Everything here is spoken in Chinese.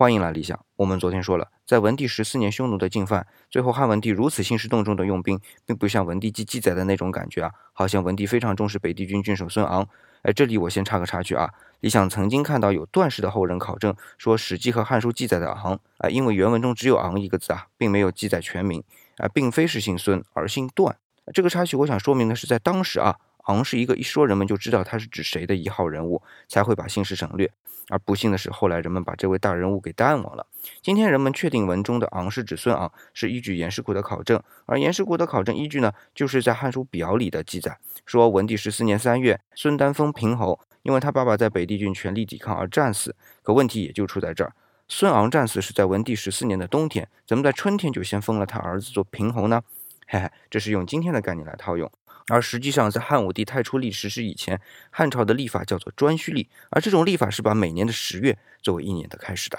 欢迎来理想。我们昨天说了，在文帝十四年匈奴的进犯，最后汉文帝如此兴师动众的用兵，并不像文帝记记载的那种感觉啊，好像文帝非常重视北地军郡守孙昂。哎，这里我先插个插曲啊，理想曾经看到有段氏的后人考证说，《史记》和《汉书》记载的昂啊，因为原文中只有昂一个字啊，并没有记载全名啊，并非是姓孙而姓段。这个插曲我想说明的是，在当时啊。昂是一个一说人们就知道他是指谁的一号人物，才会把姓氏省略。而不幸的是，后来人们把这位大人物给淡忘了。今天人们确定文中的昂是指孙昂，是依据颜氏谷的考证。而颜氏谷的考证依据呢，就是在《汉书表》里的记载，说文帝十四年三月，孙丹封平侯，因为他爸爸在北地郡全力抵抗而战死。可问题也就出在这儿，孙昂战死是在文帝十四年的冬天，怎么在春天就先封了他儿子做平侯呢？嘿嘿，这是用今天的概念来套用。而实际上，在汉武帝太初历实施以前，汉朝的历法叫做颛顼历，而这种历法是把每年的十月作为一年的开始的。